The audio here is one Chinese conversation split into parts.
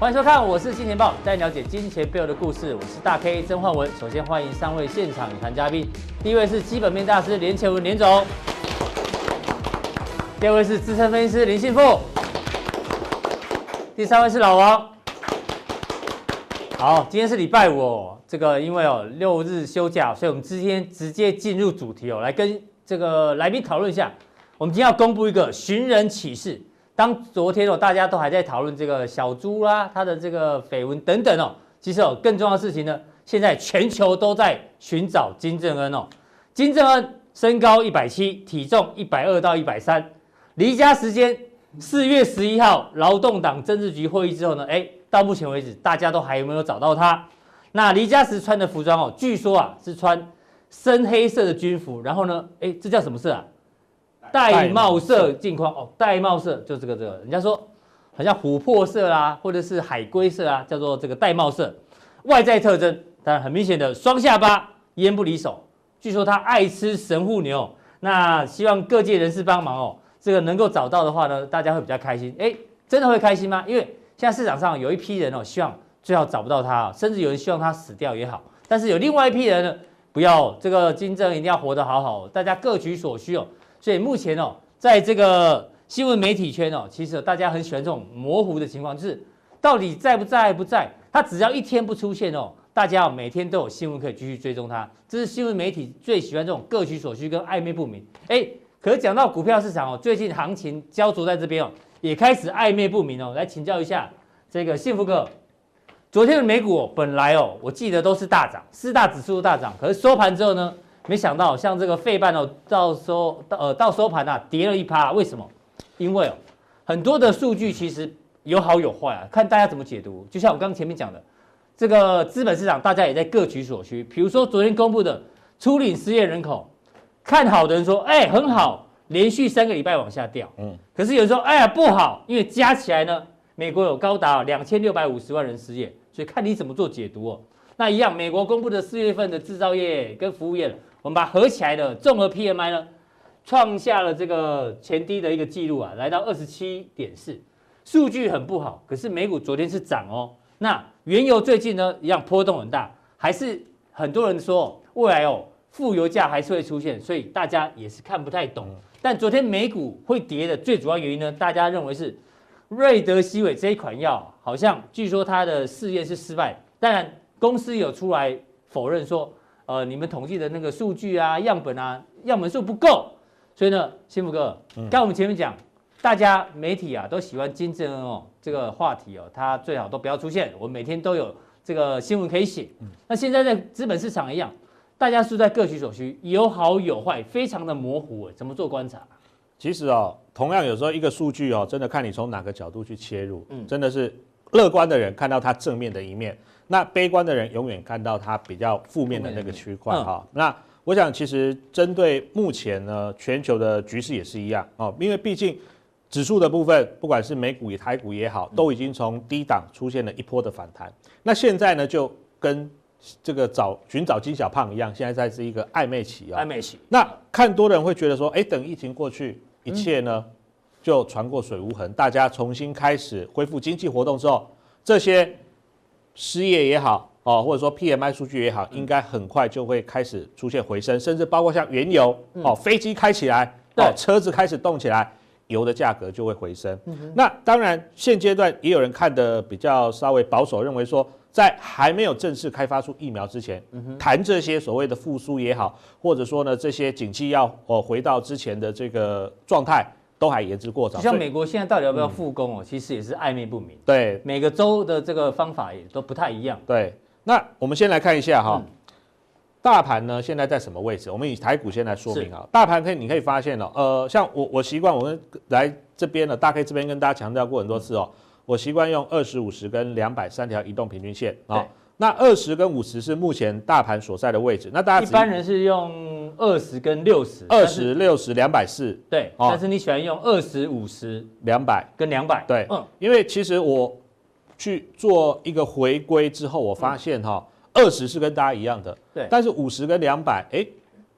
欢迎收看，我是金钱爆，带你了解金钱背后的故事。我是大 K 曾焕文。首先欢迎三位现场与谈嘉宾，第一位是基本面大师连前文连总，第二位是资深分析师林信富，第三位是老王。好，今天是礼拜五哦，这个因为哦六日休假，所以我们今天直接进入主题哦，来跟这个来宾讨论一下。我们今天要公布一个寻人启事。当昨天哦，大家都还在讨论这个小猪啦，他的这个绯闻等等哦，其实哦，更重要的事情呢，现在全球都在寻找金正恩哦。金正恩身高一百七，体重一百二到一百三，离家时间四月十一号劳动党政治局会议之后呢，哎，到目前为止大家都还有没有找到他？那离家时穿的服装哦，据说啊是穿深黑色的军服，然后呢，哎，这叫什么色啊？玳瑁色镜框哦，玳瑁色就这个这个，人家说好像琥珀色啦，或者是海龟色啊，叫做这个玳瑁色。外在特征当然很明显的双下巴，烟不离手。据说他爱吃神户牛，那希望各界人士帮忙哦，这个能够找到的话呢，大家会比较开心。哎，真的会开心吗？因为现在市场上有一批人哦，希望最好找不到他，甚至有人希望他死掉也好。但是有另外一批人呢，不要这个金正一定要活得好好，大家各取所需哦。所以目前哦，在这个新闻媒体圈哦，其实大家很喜欢这种模糊的情况，就是到底在不在不在，他只要一天不出现哦，大家哦每天都有新闻可以继续追踪他。这是新闻媒体最喜欢这种各取所需跟暧昧不明。哎，可是讲到股票市场哦，最近行情焦灼在这边哦，也开始暧昧不明哦。来请教一下这个幸福哥，昨天的美股哦，本来哦，我记得都是大涨，四大指数都大涨，可是收盘之后呢？没想到像这个费半哦，到收到呃到收盘啊跌了一趴，为什么？因为哦很多的数据其实有好有坏啊，看大家怎么解读。就像我刚刚前面讲的，这个资本市场大家也在各取所需。比如说昨天公布的初领失业人口，看好的人说哎很好，连续三个礼拜往下掉。嗯。可是有人说哎呀不好，因为加起来呢，美国有高达两千六百五十万人失业，所以看你怎么做解读哦。那一样，美国公布的四月份的制造业跟服务业。我们把合起来的综合 PMI 呢，创下了这个前低的一个记录啊，来到二十七点四，数据很不好。可是美股昨天是涨哦。那原油最近呢，一样波动很大，还是很多人说未来哦，负油价还是会出现，所以大家也是看不太懂。但昨天美股会跌的最主要原因呢，大家认为是瑞德西韦这一款药，好像据说它的试验是失败，当然公司有出来否认说。呃，你们统计的那个数据啊、样本啊、样本数不够，所以呢，幸福哥，刚、嗯、我们前面讲，大家媒体啊都喜欢金正恩哦这个话题哦，他最好都不要出现，我们每天都有这个新闻可以写。嗯、那现在在资本市场一样，大家是在各取所需，有好有坏，非常的模糊，怎么做观察？其实哦，同样有时候一个数据哦，真的看你从哪个角度去切入，嗯，真的是乐观的人看到它正面的一面。那悲观的人永远看到它比较负面的那个区块哈。那我想，其实针对目前呢，全球的局势也是一样哦，因为毕竟指数的部分，不管是美股也台股也好，都已经从低档出现了一波的反弹。那现在呢，就跟这个找寻找金小胖一样，现在在是一个暧昧期啊。暧昧期。那看多的人会觉得说，哎，等疫情过去，一切呢就船过水无痕，大家重新开始恢复经济活动之后，这些。失业也好，哦，或者说 PMI 数据也好，应该很快就会开始出现回升，甚至包括像原油，哦，飞机开起来，哦，车子开始动起来，油的价格就会回升。那当然，现阶段也有人看的比较稍微保守，认为说，在还没有正式开发出疫苗之前，谈这些所谓的复苏也好，或者说呢，这些景气要哦回到之前的这个状态。都还言之过早。像美国现在到底要不要复工哦？嗯、其实也是暧昧不明。对，每个州的这个方法也都不太一样。对，那我们先来看一下哈，嗯、大盘呢现在在什么位置？我们以台股先来说明啊。大盘可以，你可以发现哦，呃，像我我习惯我们来这边呢，大概这边跟大家强调过很多次哦，嗯、我习惯用二十五十跟两百三条移动平均线啊。那二十跟五十是目前大盘所在的位置。那大家一般人是用二十跟六十，二十六十两百四。对，但是你喜欢用二十五十两百跟两百。对，嗯，因为其实我去做一个回归之后，我发现哈，二十是跟大家一样的，对，但是五十跟两百，哎，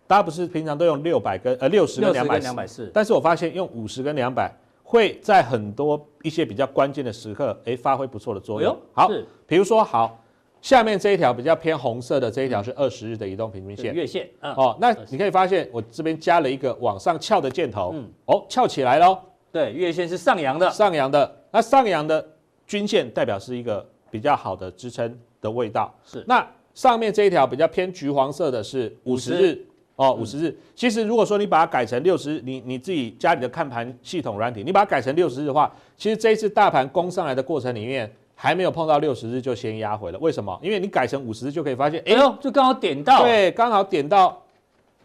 大家不是平常都用六百跟呃六十跟两百四，但是我发现用五十跟两百，会在很多一些比较关键的时刻，哎，发挥不错的作用。好，比如说好。下面这一条比较偏红色的这一条是二十日的移动平均线，月线。哦，那你可以发现我这边加了一个往上翘的箭头，嗯，哦，翘起来喽。对，月线是上扬的，上扬的。那上扬的均线代表是一个比较好的支撑的味道。是。那上面这一条比较偏橘黄色的是五十日，哦，五十日。其实如果说你把它改成六十日，你你自己家里的看盘系统软体，你把它改成六十日的话，其实这一次大盘攻上来的过程里面。还没有碰到六十日就先压回了，为什么？因为你改成五十日就可以发现，哎呦，就刚好点到，对，刚好点到，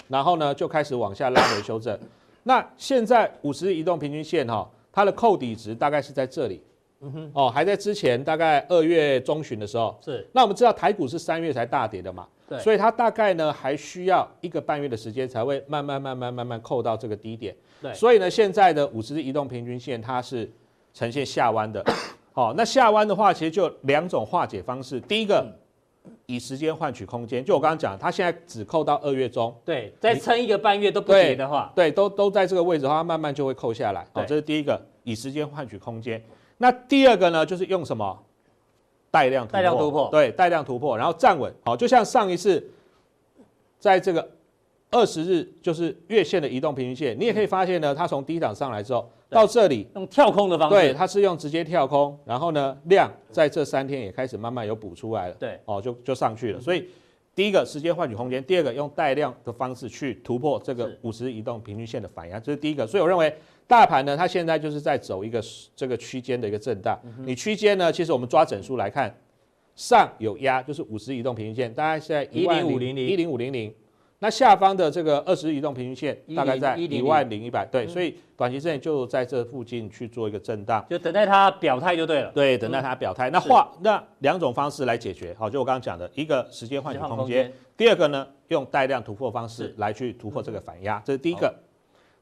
然后呢就开始往下拉回修正。那现在五十日移动平均线哈，它的扣底值大概是在这里，嗯哼，哦，还在之前大概二月中旬的时候，是。那我们知道台股是三月才大跌的嘛，对，所以它大概呢还需要一个半月的时间才会慢慢慢慢慢慢扣到这个低点，对。所以呢，现在的五十日移动平均线它是呈现下弯的。好，那下弯的话，其实就两种化解方式。第一个，以时间换取空间，就我刚刚讲，它现在只扣到二月中，对，再撑一个半月都不跌的话，对，对，都都在这个位置的话，慢慢就会扣下来。好，这是第一个，以时间换取空间。那第二个呢，就是用什么？带量突破，带量突破，对，带量突破，然后站稳。好，就像上一次，在这个二十日，就是月线的移动平均线，你也可以发现呢，它从低档上来之后。到这里用跳空的方式，对，它是用直接跳空，然后呢，量在这三天也开始慢慢有补出来了，对，哦，就就上去了。所以第一个时间换取空间，第二个用带量的方式去突破这个五十移动平均线的反压，这是第一个。所以我认为大盘呢，它现在就是在走一个这个区间的一个震荡。你区间呢，其实我们抓整数来看，上有压，就是五十移动平均线，大概是在一零五零零一零五零零。那下方的这个二十日移动平均线大概在一万零一百，对，所以短期之内就在这附近去做一个震荡，就等待它表态就对了。对，等待它表态。那画那两种方式来解决，好，就我刚刚讲的一个时间换取空间，第二个呢用带量突破方式来去突破这个反压，这是第一个。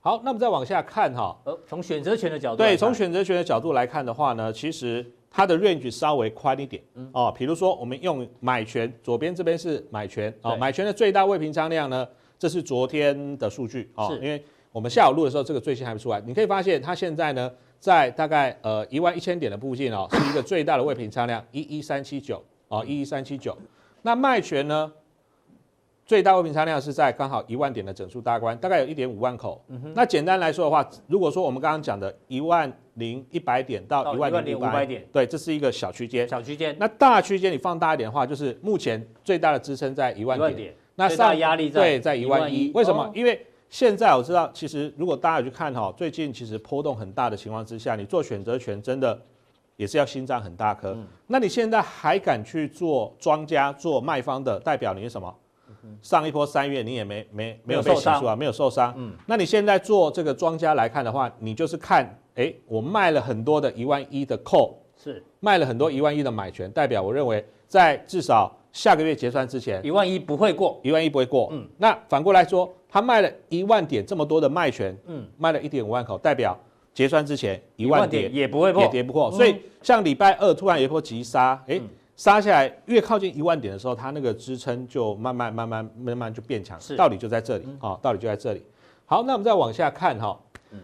好，那么再往下看哈，呃，从选择权的角度，对，从选择权的角度来看的话呢，其实。它的 range 稍微宽一点，哦，比如说我们用买权，左边这边是买权，哦，买权的最大未平仓量呢，这是昨天的数据，哦，因为我们下午录的时候，这个最新还没出来，你可以发现它现在呢，在大概呃一万一千点的附近哦，是一个最大的未平仓量一一三七九，哦，一一三七九，那卖权呢？最大未平仓量是在刚好一万点的整数大关，大概有一点五万口。嗯、那简单来说的话，如果说我们刚刚讲的一万零一百点到一万零五百点，对，这是一个小区间。小区间。那大区间你放大一点的话，就是目前最大的支撑在一万点。点那上压力在对在一万一。为什么？哦、因为现在我知道，其实如果大家有去看哈，最近其实波动很大的情况之下，你做选择权真的也是要心脏很大颗。嗯、那你现在还敢去做庄家做卖方的，代表你是什么？上一波三月你也没没没有被洗出啊，没有受伤。嗯，那你现在做这个庄家来看的话，你就是看，哎、欸，我卖了很多的一万一的 call，是。卖了很多一万一的买权，代表我认为在至少下个月结算之前，一万一不会过，一万一不会过。嗯，那反过来说，他卖了一万点这么多的卖权，嗯，卖了一点五万口，代表结算之前一万点也不会破，也跌不破。所以像礼拜二突然有一波急杀，哎、杀下来越靠近一万点的时候，它那个支撑就慢慢慢慢慢慢就变强，是道理就在这里啊，道理就在这里。好，那我们再往下看哈，嗯，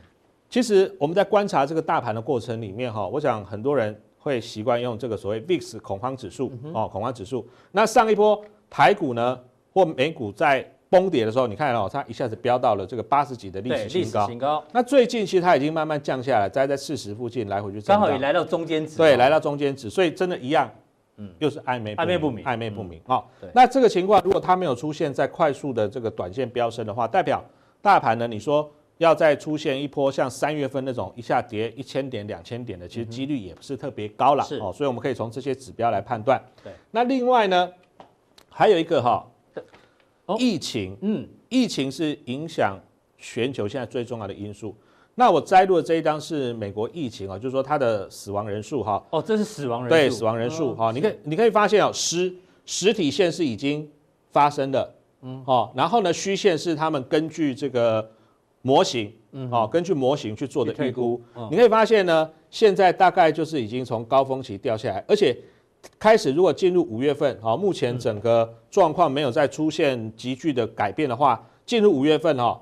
其实我们在观察这个大盘的过程里面哈，我想很多人会习惯用这个所谓 VIX 恐慌指数哦，恐慌指数。那上一波台股呢或美股在崩跌的时候，你看哦，它一下子飙到了这个八十几的历史新高，新高。那最近其实它已经慢慢降下来，在在四十附近来回就，刚好也来到中间值，对，来到中间值，所以真的一样。嗯，又是暧昧暧昧不明，暧昧不明。好，那这个情况如果它没有出现在快速的这个短线飙升的话，代表大盘呢，你说要再出现一波像三月份那种一下跌一千点、两千点的，其实几率也不是特别高了。哦，所以我们可以从这些指标来判断。对，那另外呢，还有一个哈，疫情，嗯，疫情是影响全球现在最重要的因素。那我摘录的这一张是美国疫情啊，就是说它的死亡人数哈。哦，这是死亡人数。对，死亡人数哈，你可以你可以发现哦，实实体线是已经发生的，嗯，哦，然后呢，虚线是他们根据这个模型，嗯，哦，根据模型去做的预估。你可以发现呢，现在大概就是已经从高峰期掉下来，而且开始如果进入五月份，好，目前整个状况没有再出现急剧的改变的话，进入五月份哈。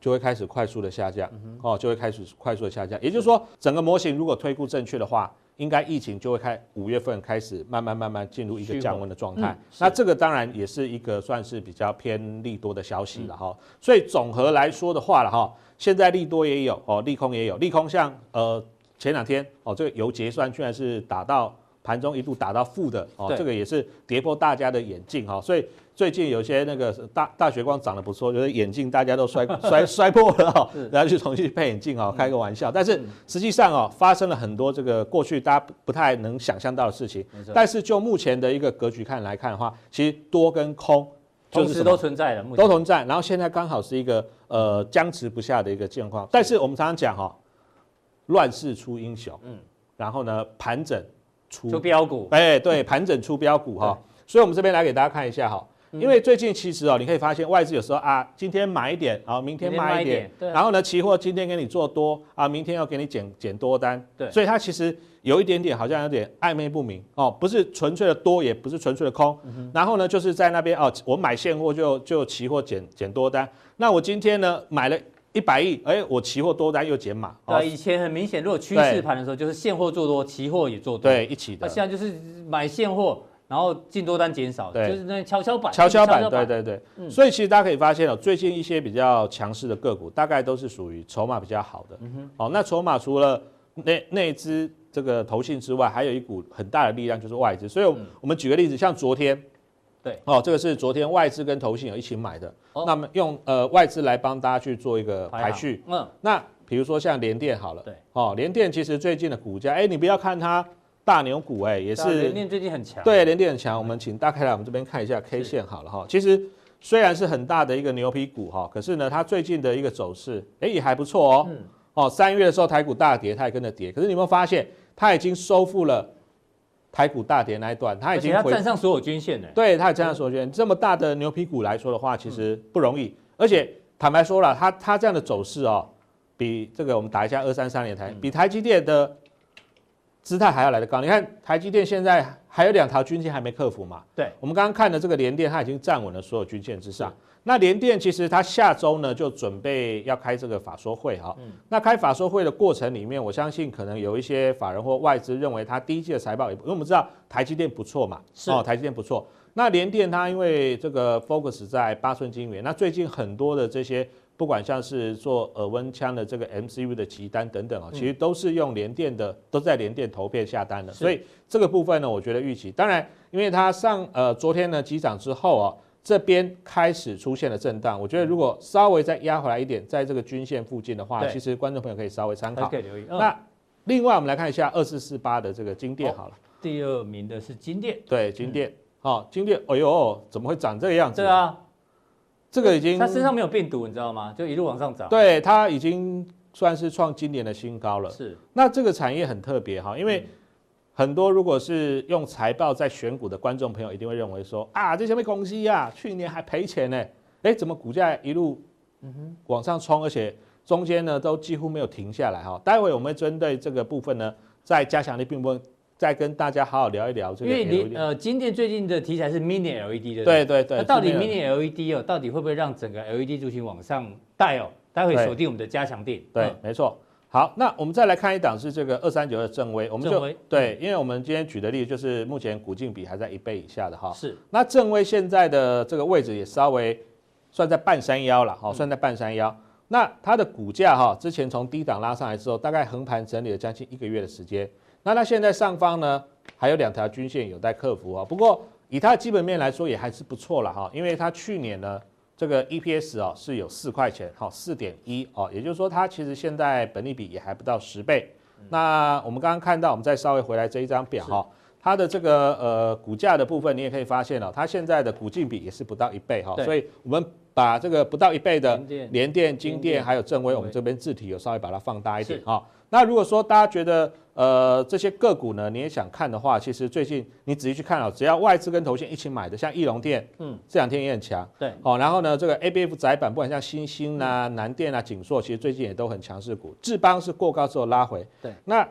就会开始快速的下降，哦，就会开始快速的下降。也就是说，整个模型如果推估正确的话，应该疫情就会开五月份开始慢慢慢慢进入一个降温的状态。那这个当然也是一个算是比较偏利多的消息了哈。所以总和来说的话了哈，现在利多也有哦，利空也有。利空像呃前两天哦，这个油结算居然是打到盘中一度打到负的哦，这个也是跌破大家的眼镜哈。所以。最近有些那个大大学光长得不错，就是眼镜大家都摔 摔摔破了哈，然后去重新配眼镜哈，开个玩笑。但是实际上哦，发生了很多这个过去大家不太能想象到的事情。但是就目前的一个格局看来看的话，其实多跟空就是都存在的，都存在。然后现在刚好是一个呃僵持不下的一个状况。但是我们常常讲哈，乱世出英雄，嗯，然后呢盘整出出飙股，哎对，盘整出标股哈。所以我们这边来给大家看一下哈。因为最近其实哦，你可以发现外资有时候啊，今天买一点，然后明天卖一点，然后呢，期货今天给你做多啊，明天要给你减减多单，对，所以它其实有一点点好像有点暧昧不明哦，不是纯粹的多，也不是纯粹的空，然后呢，就是在那边哦，我买现货就就期货减减多单，那我今天呢买了一百亿，哎，我期货多单又减码，对，以前很明显，如果趋势盘的时候，就是现货做多，期货也做多，对，一起的，那现在就是买现货。然后进多单减少，对，就是那跷跷板，跷跷板，对对对。嗯、所以其实大家可以发现哦，最近一些比较强势的个股，大概都是属于筹码比较好的。嗯哼。哦，那筹码除了内内资这个投信之外，还有一股很大的力量就是外资。所以，我们举个例子，像昨天，对，哦，这个是昨天外资跟投信有一起买的。哦。那么用呃外资来帮大家去做一个排序。嗯。那比如说像联电好了，对，哦，联电其实最近的股价，哎，你不要看它。大牛股哎，也是联电最近很强，对，联电很强。我们请大家来我们这边看一下 K 线好了哈。其实虽然是很大的一个牛皮股哈，可是呢，它最近的一个走势哎也还不错哦。哦，三月的时候台股大跌，它也跟着跌。可是你有没有发现，它已经收复了台股大跌那一段，它已经站上所有均线了。对，它也站上所有均线。这么大的牛皮股来说的话，其实不容易。而且坦白说了，它它这样的走势哦，比这个我们打一下二三三年台，比台积电的。姿态还要来得高，你看台积电现在还有两条均线还没克服嘛？对，我们刚刚看的这个联电，它已经站稳了所有均线之上。那联电其实它下周呢就准备要开这个法说会哈。嗯。那开法说会的过程里面，我相信可能有一些法人或外资认为它第一季的财报也，因为我们知道台积电不错嘛，是哦，台积电不错。那联电它因为这个 focus 在八寸晶圆，那最近很多的这些。不管像是做耳温枪的这个 MCU 的急单等等啊，其实都是用联电的，都在联电投片下单的，所以这个部分呢，我觉得预期。当然，因为它上呃昨天呢急涨之后啊，这边开始出现了震荡，我觉得如果稍微再压回来一点，在这个均线附近的话，其实观众朋友可以稍微参考。可以留意。那另外我们来看一下二四四八的这个金店好了，第二名的是金店，对金店，好金店，哎呦，怎么会长这个样子？对啊。这个已经，它身上没有病毒，你知道吗？就一路往上涨。对，它已经算是创今年的新高了。是。那这个产业很特别哈，因为很多如果是用财报在选股的观众朋友，一定会认为说啊，这什么公司呀，去年还赔钱呢？哎，怎么股价一路往上冲，而且中间呢都几乎没有停下来哈？待会我们针对这个部分呢，在加强力并不。再跟大家好好聊一聊这个，因为你呃，今天最近的题材是 Mini LED 的，对对对。那到底 Mini LED 哦，到底会不会让整个 LED 族群往上带哦？待会锁定我们的加强店。对，没错。好，那我们再来看一档是这个二三九的正威，我们就对，因为我们今天举的例子就是目前股净比还在一倍以下的哈。是。那正威现在的这个位置也稍微算在半山腰了，哈，算在半山腰。那它的股价哈，之前从低档拉上来之后，大概横盘整理了将近一个月的时间。那它现在上方呢，还有两条均线有待克服啊。不过以它的基本面来说，也还是不错了哈。因为它去年呢，这个 EPS 哦是有四块钱，好四点一哦，也就是说它其实现在本利比也还不到十倍。那我们刚刚看到，我们再稍微回来这一张表哈，它的这个呃股价的部分，你也可以发现哦，它现在的股净比也是不到一倍哈。所以我们把这个不到一倍的联电、金电还有正威，我们这边字体有稍微把它放大一点哈。那如果说大家觉得呃这些个股呢，你也想看的话，其实最近你仔细去看哦，只要外资跟投信一起买的，像义隆电，嗯，这两天也很强，对，好，然后呢这个 ABF 窄板，不管像新兴啊、南电啊、景硕，其实最近也都很强势股。智邦是过高之后拉回，对，那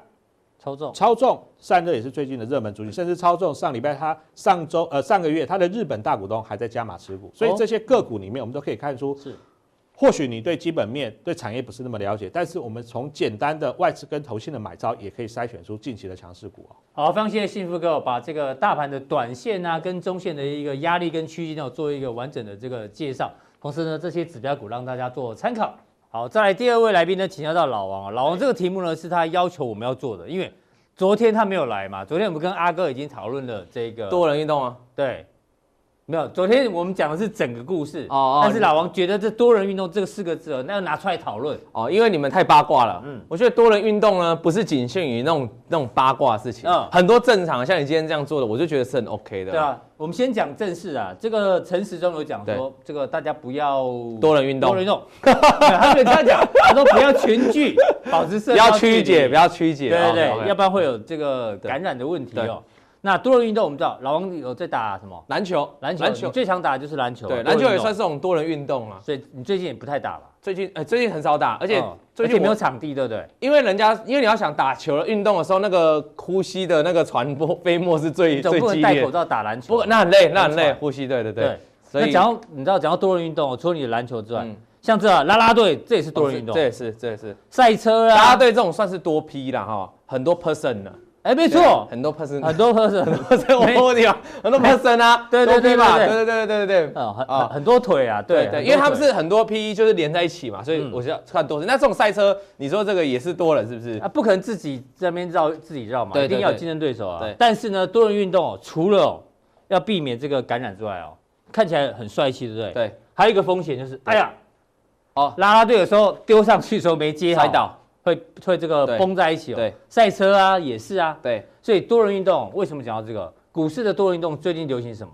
超重超重散热也是最近的热门主题，甚至超重上礼拜它上周呃上个月它的日本大股东还在加码持股，所以这些个股里面我们都可以看出是。或许你对基本面、对产业不是那么了解，但是我们从简单的外资跟投信的买招，也可以筛选出近期的强势股哦。好，非常谢谢幸福哥把这个大盘的短线啊跟中线的一个压力跟区间呢做一个完整的这个介绍，同时呢这些指标股让大家做参考。好，再来第二位来宾呢，请教到老王啊，老王这个题目呢是他要求我们要做的，因为昨天他没有来嘛，昨天我们跟阿哥已经讨论了这个多人运动啊，对。没有，昨天我们讲的是整个故事哦，但是老王觉得这多人运动这个四个字哦，那要拿出来讨论。哦，因为你们太八卦了。嗯，我觉得多人运动呢，不是仅限于那种那种八卦的事情，嗯，很多正常，像你今天这样做的，我就觉得是很 OK 的。对啊，我们先讲正事啊，这个陈时中有讲说，这个大家不要多人运动，多人运动，他没有这样讲，他说不要群聚，保持社交，不要曲解，不要曲解，对对对，要不然会有这个感染的问题哦。那多人运动，我们知道老王有在打什么？篮球，篮球，篮球最常打的就是篮球。对，篮球也算是这种多人运动啊。所以你最近也不太打了。最近，哎，最近很少打，而且最近没有场地，对不对？因为人家，因为你要想打球的运动的时候，那个呼吸的那个传播 飞沫是最最激烈。不能戴口罩打篮球。不，那很累，那很累，呼吸，对对对。所以，那讲到你知道，讲到多人运动，除了你的篮球之外，像这啦啦队，这也是多人运动。这也是，这也是。赛车啊，啦啦队这种算是多批了哈，很多 person 的。哎，没错，很多 person，很多 person，很多 person，我问问你啊，很多 person 啊，对对对吧？对对。对对对对，啊，很很多腿啊，对对，因为他们是很多 PE，，就是连在一起嘛，所以我就要看多人。那这种赛车，你说这个也是多人是不是？啊，不可能自己在那边绕自己绕嘛，一定要有竞争对手啊。对，但是呢，多人运动哦，除了要避免这个感染之外哦，看起来很帅气，对不对？对，还有一个风险就是，哎呀，哦，拉拉队有时候丢上去的时候没接好，摔倒。会会这个绷在一起哦。对，赛车啊也是啊。对，所以多人运动为什么讲到这个股市的多人运动最近流行什么？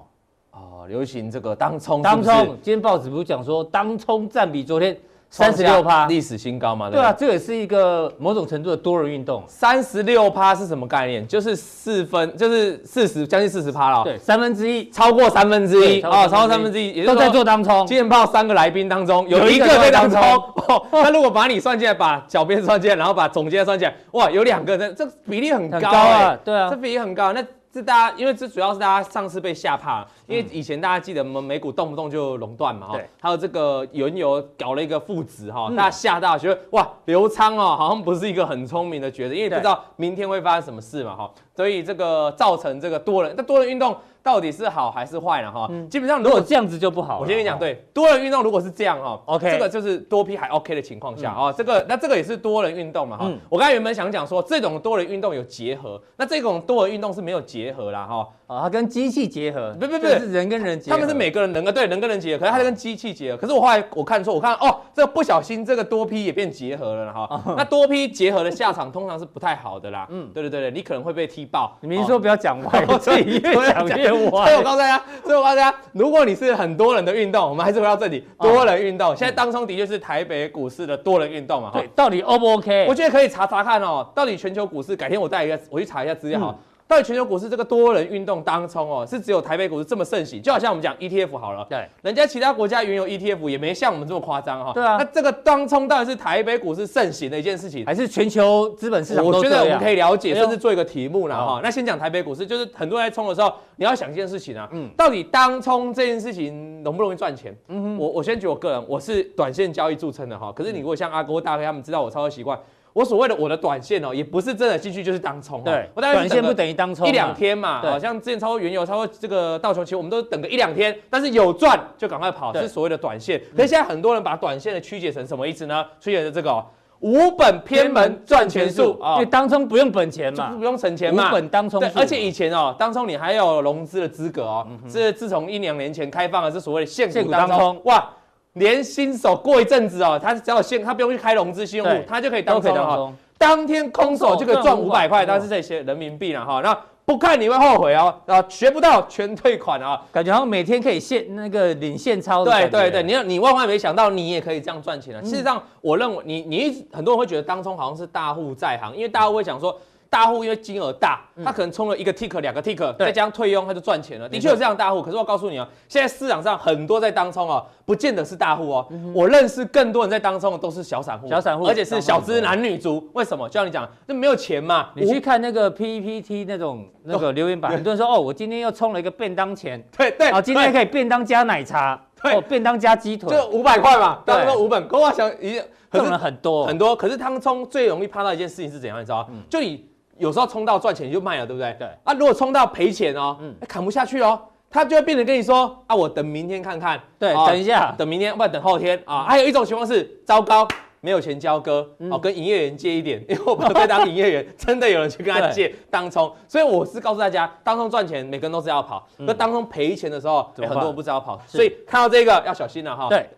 哦，流行这个当冲。当冲，今天报纸不是讲说当冲占比昨天。三十六趴，历史新高嘛？对啊，这也是一个某种程度的多人运动。三十六趴是什么概念？就是四分，就是四十，将近四十趴了。对，三分之一，超过三分之一啊，超过三分之一，也都在做当冲。今天报三个来宾当中，有一个在当冲。那如果把你算进来，把小编算进来，然后把总监算进来，哇，有两个人，这比例很高啊。对啊，这比例很高。那是大家，因为这主要是大家上次被吓怕了。因为以前大家记得我们美股动不动就垄断嘛，哈，还有这个原油搞了一个负值，哈，大家吓到觉得哇，刘仓哦，好像不是一个很聪明的决定，因为不知道明天会发生什么事嘛，哈，所以这个造成这个多人，那多人运动到底是好还是坏了？哈，基本上如果这样子就不好。我先跟你讲，对，多人运动如果是这样哈，OK，这个就是多批还 OK 的情况下啊，这个那这个也是多人运动嘛，哈，我刚才原本想讲说这种多人运动有结合，那这种多人运动是没有结合啦，哈，啊，它跟机器结合，不不不，是人跟人结合。他们是每个人人啊，对人跟人结合，可是他是跟机器结合。可是我后来我看错，我看哦，这个不小心这个多批也变结合了哈。那多批结合的下场通常是不太好的啦。嗯，对对对对，你可能会被踢爆。你明说不要讲歪，我自己越讲越歪。所以我告诉大家，所以我告诉大家，如果你是很多人的运动，我们还是回到这里，多人运动。现在当中的确是台北股市的多人运动嘛。对，到底 O 不 OK？我觉得可以查查看哦，到底全球股市，改天我带一个，我去查一下资料哈。到底全球股市这个多人运动当冲哦，是只有台北股市这么盛行？就好像我们讲 ETF 好了，对，人家其他国家原油 ETF 也没像我们这么夸张哈。对啊，那这个当冲到底是台北股市盛行的一件事情，还是全球资本市场？我觉得我们可以了解，甚至做一个题目了哈。那先讲台北股市，就是很多人在冲的时候，你要想一件事情啊，嗯，到底当冲这件事情容不容易赚钱？嗯哼，我我先举我个人，我是短线交易著称的哈。可是你如果像阿哥大飞他们知道我操作习惯。我所谓的我的短线哦，也不是真的进去就是当冲。对，我短线不等于当冲，一两天嘛。好像之前超过原油、超过这个道琼，其实我们都等个一两天，但是有赚就赶快跑，是所谓的短线。可是现在很多人把短线的曲解成什么意思呢？曲解成这个无本偏门赚钱术啊，因为当冲不用本钱嘛，不用存钱嘛。无本当冲，对，而且以前哦，当冲你还有融资的资格哦，是自从一两年前开放了，是所谓的现股当冲，哇。连新手过一阵子哦，他只要现，他不用去开融资信用户，他就可以当冲哈。当天空手就可以赚五百块，但是这些人民币了哈。那不看你会后悔哦，啊，学不到全退款啊，感觉好像每天可以现那个领现钞。对对对，你要你万万没想到你也可以这样赚钱啊。事实上，我认为你你一很多人会觉得当冲好像是大户在行，因为大家会想说。大户因为金额大，他可能充了一个 tick 两个 tick，再加上退佣，他就赚钱了。的确有这样大户，可是我告诉你啊，现在市场上很多在当冲哦，不见得是大户哦。我认识更多人在当冲的都是小散户，小散户，而且是小资男女族。为什么？就像你讲，那没有钱嘛。你去看那个 PPT 那种那个留言板，很多人说哦，我今天又充了一个便当钱，对对，啊，今天可以便当加奶茶。哦，便当加鸡腿，就五百块嘛，当中五本，跟我想一样，赚了很多很多。可是当冲最容易怕到一件事情是怎样？你知道吗？就你有时候冲到赚钱你就卖了，对不对？对。啊，如果冲到赔钱哦，嗯，砍不下去哦，他就会变成跟你说啊，我等明天看看。对，等一下，等明天，不然等后天啊。还有一种情况是，糟糕。没有钱交割，哦，跟营业员借一点，因为我不会当营业员，真的有人去跟他借当冲，所以我是告诉大家，当冲赚钱，每个人都是要跑，那当冲赔钱的时候，很多人不知道跑，所以看到这个要小心了哈。对，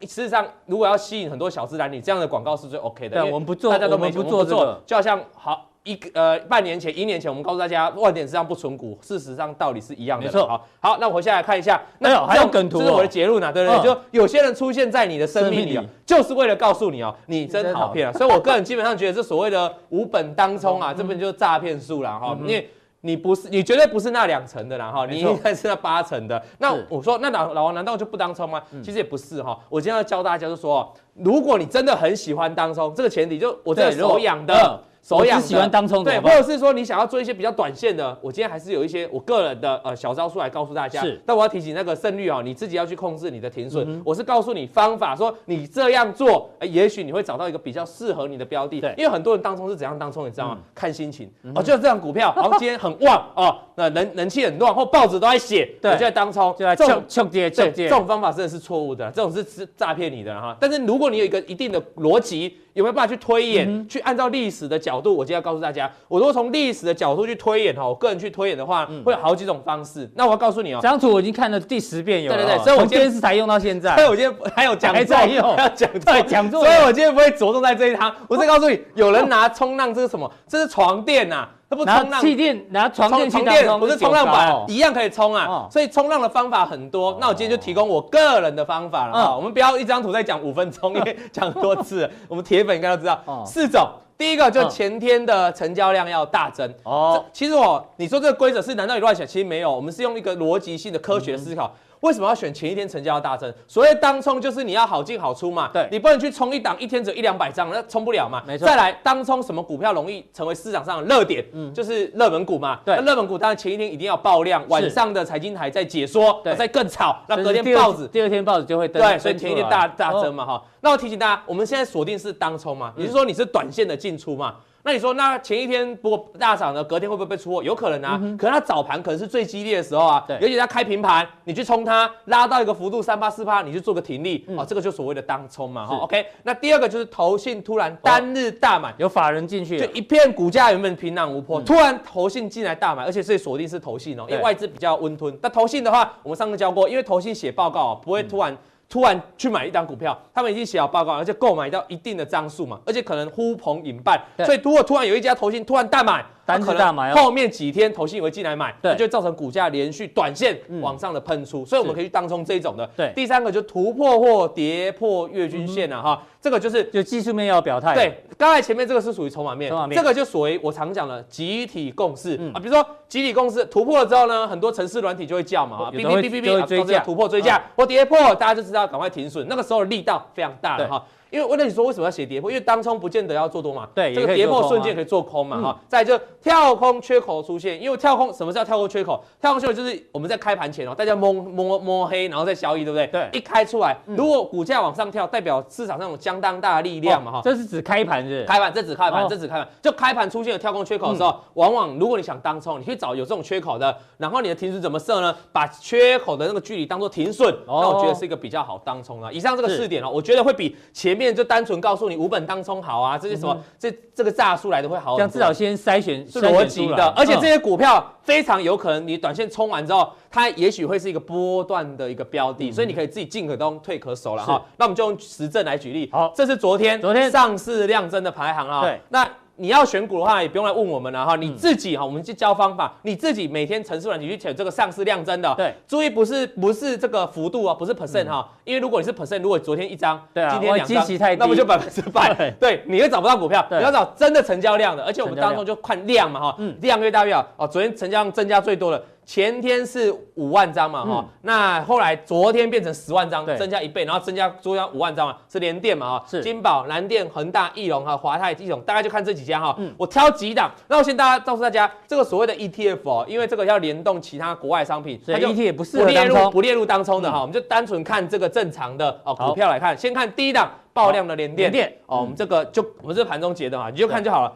事实上，如果要吸引很多小资男，你这样的广告是最 OK 的。对，我们不做，大家都没不做这个，就好像好。一个呃，半年前、一年前，我们告诉大家，万点实际上不存股，事实上道理是一样的。没错。好，好，那我回下来看一下，那有还有梗图，这是我的结论呢，对不对？就有些人出现在你的生命里，就是为了告诉你哦，你真好骗啊。所以我个人基本上觉得，这所谓的无本当冲啊，这本就是诈骗术了哈。因为你不是，你绝对不是那两层的啦哈，你应该是那八层的。那我说，那老老王难道就不当冲吗？其实也不是哈。我今天要教大家，就是说，如果你真的很喜欢当冲，这个前提就我这手痒的。手痒喜欢当冲对，或者是说你想要做一些比较短线的，我今天还是有一些我个人的呃小招数来告诉大家。是，但我要提醒那个胜率哦，你自己要去控制你的停损。我是告诉你方法，说你这样做，也许你会找到一个比较适合你的标的。对，因为很多人当冲是怎样当冲，你知道吗？看心情。哦，就是这样股票，然后今天很旺哦，那人人气很旺，或报纸都在写，对，就在当冲，就在冲冲跌冲跌。这种方法真的是错误的，这种是是诈骗你的哈。但是如果你有一个一定的逻辑。有没有办法去推演？嗯、去按照历史的角度，我今天要告诉大家，我如果从历史的角度去推演哈，我个人去推演的话，嗯、会有好几种方式。那我要告诉你哦，这张图我已经看了第十遍有了，对对对，所以我今天从电视台用到现在，所以我今天还有讲还在用，还有讲座，讲座，所以我今天不会着重在这一趟。我再告诉你，有人拿冲浪，这是什么？这是床垫呐、啊。它不冲浪，气垫拿床垫去当，不是冲浪板，一样可以冲啊。所以冲浪的方法很多。那我今天就提供我个人的方法了啊。我们不要一张图再讲五分钟，因为讲很多次，我们铁粉应该都知道。四种，第一个就前天的成交量要大增哦。其实我你说这个规则是难道你乱想？其实没有，我们是用一个逻辑性的科学思考。为什么要选前一天成交要大增？所谓当冲就是你要好进好出嘛，对，你不能去冲一档，一天只有一两百张，那冲不了嘛。没错。再来，当冲什么股票容易成为市场上的热点？嗯，就是热门股嘛。对，热门股当然前一天一定要爆量，晚上的财经台在解说，对，再更炒，那隔天报纸，第二天报纸就会登。对，所以前一天大大增嘛哈。那我提醒大家，我们现在锁定是当冲嘛，也就是说你是短线的进出嘛。那你说，那前一天不过大涨呢，隔天会不会被出货？有可能啊，嗯、可是它早盘可能是最激烈的时候啊，对，尤其它开平盘，你去冲它，拉到一个幅度三八四八，你去做个停利，嗯、哦，这个就所谓的当冲嘛，哈是，OK。那第二个就是投信突然单日大买，有法人进去，就一片股价原本平淡无波，嗯、突然投信进来大买，而且是锁定是投信哦，因为外资比较温吞。那投信的话，我们上次教过，因为投信写报告啊，不会突然。嗯突然去买一档股票，他们已经写好报告，而且购买到一定的张数嘛，而且可能呼朋引伴，所以如果突然有一家投信突然大买，单子大买，后面几天投信也会进来买，对，就会造成股价连续短线往上的喷出，嗯、所以我们可以去当冲这种的。对，第三个就突破或跌破月均线了哈。嗯这个就是就技术面要表态。对，刚才前面这个是属于筹码面，这个就属于我常讲的集体共识、嗯、啊。比如说集体共识突破了之后呢，很多城市软体就会叫嘛，啊，哔哔哔哔哔，追价突破追价我跌破，大家就知道赶快停损。那个时候力道非常大的哈。因为我跟你说，为什么要写跌破？因为当冲不见得要做多嘛，对，这个跌破瞬间可以做空嘛，哈、嗯。再就跳空缺口出现，因为跳空什么叫跳空缺口？跳空缺口就是我们在开盘前哦，大家摸摸摸黑，然后再交易，对不对？对。一开出来，如果股价往上跳，代表市场上有相当大的力量嘛，哈、哦。这是指开盘是？开盘，这指开盘，这指开盘。就开盘出现了跳空缺口的时候，嗯、往往如果你想当冲，你去找有这种缺口的，然后你的停损怎么设呢？把缺口的那个距离当做停损，哦、那我觉得是一个比较好当冲的。以上这个四点哦，我觉得会比前面就单纯告诉。你五本当冲好啊，这些什么、嗯、这这个诈出来的会好，这样至少先筛选是逻辑的，而且这些股票非常有可能你短线冲完之后，它也许会是一个波段的一个标的，嗯、所以你可以自己进可攻退可守了哈。那我们就用实证来举例，好，这是昨天昨天上市量增的排行啊，对，那。你要选股的话，也不用来问我们了哈，你自己哈，我们去教方法，你自己每天程式软体去选这个上市量增的，对，注意不是不是这个幅度啊，不是 percent 哈，因为如果你是 percent，如果昨天一张，对啊，今天两张，那不就百分之百？对，你又找不到股票，你要找真的成交量的，而且我们当中就看量嘛哈，量越大越好。哦。昨天成交量增加最多的。前天是五万张嘛，哈、嗯，那后来昨天变成十万张，增加一倍，然后增加中央五万张嘛，是联电嘛，哈，是。金宝、南电、恒大、义隆和华泰、义隆，大概就看这几家哈，嗯，我挑几档，那我先大家告诉大家，这个所谓的 ETF 哦，因为这个要联动其他国外商品，所以 ETF 不是不列入不列入当冲的哈，嗯、我们就单纯看这个正常的哦股票来看，先看第一档爆量的联电，联电。哦，我们这个就我们这盘中结的嘛，你就看就好了。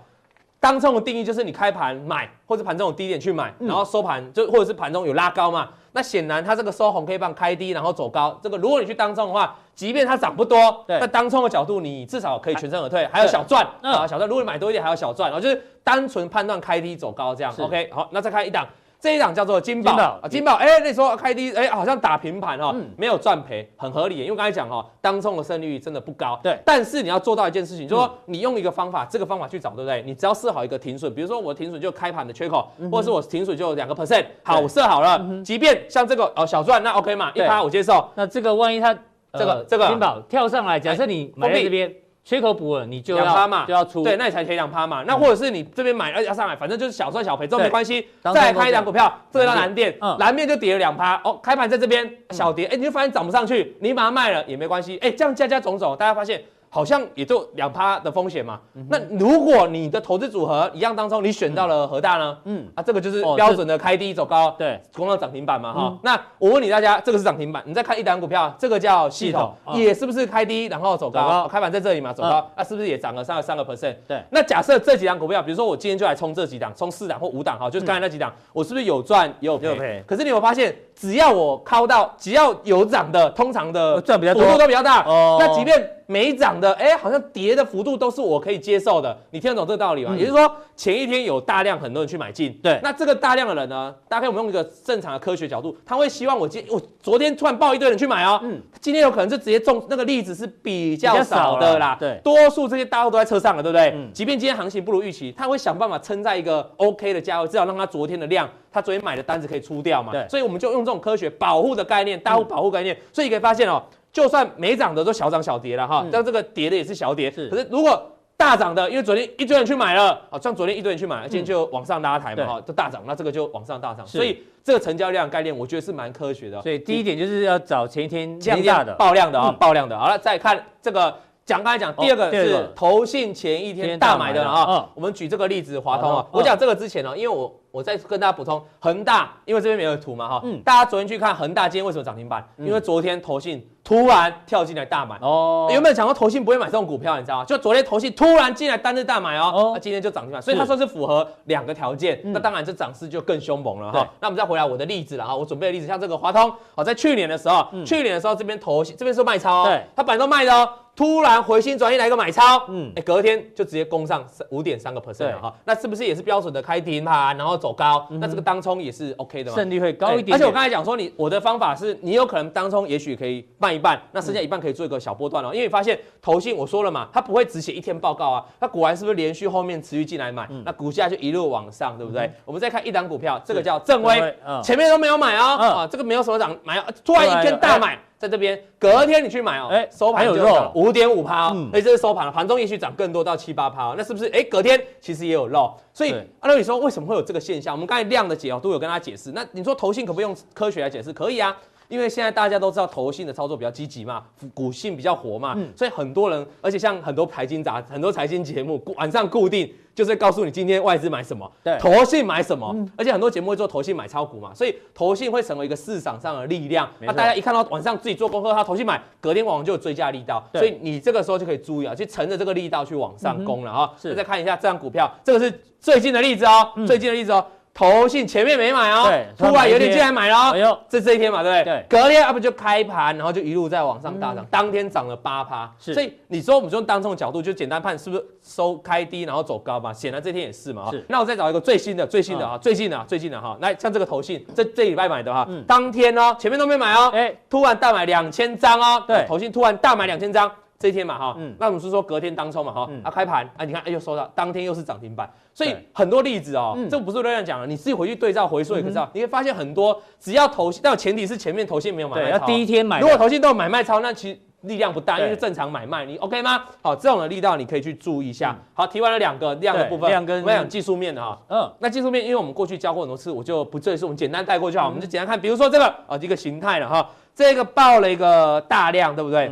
当中的定义就是你开盘买，或者盘中有低点去买，然后收盘就或者是盘中有拉高嘛。那显然它这个收红 K 棒开低，然后走高，这个如果你去当中的话，即便它涨不多，那当中的角度你至少可以全身而退，还有小赚啊，小赚。如果你买多一点还有小赚，然后就是单纯判断开低走高这样。OK，好，那再看一档。这一档叫做金宝啊，金宝，哎，那时候开低，哎，好像打平盘哈，没有赚赔，很合理。因为刚才讲哈，当中的胜率真的不高。对，但是你要做到一件事情，就是说你用一个方法，这个方法去找，对不对？你只要设好一个停损，比如说我停损就开盘的缺口，或者是我停损就两个 percent，好，我设好了，即便像这个哦小赚，那 OK 嘛，一趴我接受。那这个万一它这个这个金宝跳上来，假设你买在这边。缺口补了，你就要趴嘛，就要出，对，那你才赔两趴嘛。那或者是你这边买，而且要上来，反正就是小赚小赔，这没关系。再来开一档股票，这个叫蓝电，蓝面就跌了两趴。哦，开盘在这边小跌，哎，你就发现涨不上去，你把它卖了也没关系。哎，这样加加总总，大家发现。好像也就两趴的风险嘛。那如果你的投资组合一样当中，你选到了和大呢？嗯啊，这个就是标准的开低走高，对，攻到涨停板嘛哈。那我问你大家，这个是涨停板，你再看一档股票，这个叫系统，也是不是开低然后走高？开盘在这里嘛，走高，那是不是也涨了三个三个 percent？对。那假设这几档股票，比如说我今天就来冲这几档，冲四档或五档哈，就是刚才那几档，我是不是有赚也有赔？可是你有发现，只要我靠到，只要有涨的，通常的赚比较多，幅度都比较大。哦。那即便没涨的，哎，好像跌的幅度都是我可以接受的，你听得懂这个道理吗？嗯、也就是说，前一天有大量很多人去买进，对，那这个大量的人呢，大概我们用一个正常的科学角度，他会希望我今我昨天突然爆一堆人去买哦，嗯，今天有可能就直接中那个例子是比较少的啦，对，多数这些大户都在车上了，对不对？嗯，即便今天行情不如预期，他会想办法撑在一个 OK 的价位，至少让他昨天的量，他昨天买的单子可以出掉嘛，对，所以我们就用这种科学保护的概念，大户保护概念，嗯、所以你可以发现哦。就算没涨的都小涨小跌了哈，但这个跌的也是小跌。是，可是如果大涨的，因为昨天一堆人去买了，好，像昨天一堆人去买了，今天就往上拉抬嘛哈，就大涨，那这个就往上大涨。所以这个成交量概念，我觉得是蛮科学的。所以第一点就是要找前一天降价的爆量的啊，爆量的。好了，再看这个讲刚才讲第二个是投信前一天大买的。啊。我们举这个例子，华通啊，我讲这个之前呢，因为我。我再跟大家补充，恒大，因为这边没有图嘛，哈，嗯，大家昨天去看恒大，今天为什么涨停板？因为昨天投信突然跳进来大买，哦，有没有想过投信不会买这种股票？你知道吗？就昨天投信突然进来单日大买哦，那今天就涨停板，所以它算是符合两个条件，那当然这涨势就更凶猛了哈。那我们再回来我的例子了哈，我准备的例子像这个华通，哦，在去年的时候，去年的时候这边投信这边是卖超，对，它本来都卖的哦。突然回心转意来一个买超，嗯，哎，隔天就直接攻上五点三个 percent 了哈，那是不是也是标准的开停盘，然后走高？那这个当冲也是 OK 的嘛？胜率会高一点。而且我刚才讲说，你我的方法是你有可能当冲也许可以卖一半，那剩下一半可以做一个小波段哦。因为你发现投信我说了嘛，它不会只写一天报告啊，它果然是不是连续后面持续进来买，那股价就一路往上，对不对？我们再看一档股票，这个叫正威，前面都没有买哦，啊，这个没有什么涨买，突然一天大买。在这边，隔天你去买哦，哎，收盘就涨五点五趴哦，哎，这是收盘了，盘中也许涨更多到七八趴哦，那是不是？哎，隔天其实也有漏，所以按照你说为什么会有这个现象？我们刚才量的解哦都有跟大家解释，那你说投信可不用科学来解释？可以啊。因为现在大家都知道投信的操作比较积极嘛，股性比较活嘛，嗯、所以很多人，而且像很多财经杂、很多财经节目，晚上固定就是告诉你今天外资买什么，对，投信买什么，嗯、而且很多节目会做投信买超股嘛，所以投信会成为一个市场上的力量。那错大家一看到晚上自己做功课，他投信买，隔天往往就有追加力道，所以你这个时候就可以注意啊，去乘着这个力道去往上攻了啊。是，再看一下这张股票，这个是最近的例子哦，嗯、最近的例子哦。投信前面没买哦，对，突然有点进来买了哦，哎呦，这这一天嘛，对不对？对，隔天啊不就开盘，然后就一路在往上大涨，当天涨了八趴，是，所以你说我们用当冲的角度就简单判是不是收开低然后走高嘛？显然这天也是嘛，是。那我再找一个最新的、最新的啊，最近的、最近的哈，来像这个投信，这这礼拜买的哈，当天哦，前面都没买哦，哎，突然大买两千张哦，对，投信突然大买两千张。这一天嘛哈，嗯，那我们是说隔天当冲嘛哈，啊开盘啊，你看哎又收到，当天又是涨停板，所以很多例子哦，这不是乱讲的，你自己回去对照回溯也可以知道，你会发现很多只要投信，但前提是前面投信没有买卖超，第一天买，如果投信都有买卖超，那其实力量不大，因为是正常买卖，你 OK 吗？好，这种的力道你可以去注意一下。好，提完了两个量的部分，量跟我们讲技术面的哈。嗯，那技术面，因为我们过去教过很多次，我就不赘述，我们简单带过就好。我们就简单看，比如说这个啊，一个形态了哈，这个爆了一个大量，对不对？